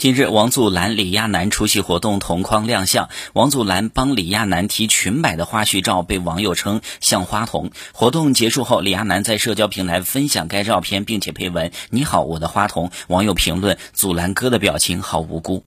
近日，王祖蓝、李亚男出席活动同框亮相。王祖蓝帮李亚男提裙摆的花絮照被网友称像花童。活动结束后，李亚男在社交平台分享该照片，并且配文：你好，我的花童。网友评论：祖蓝哥的表情好无辜。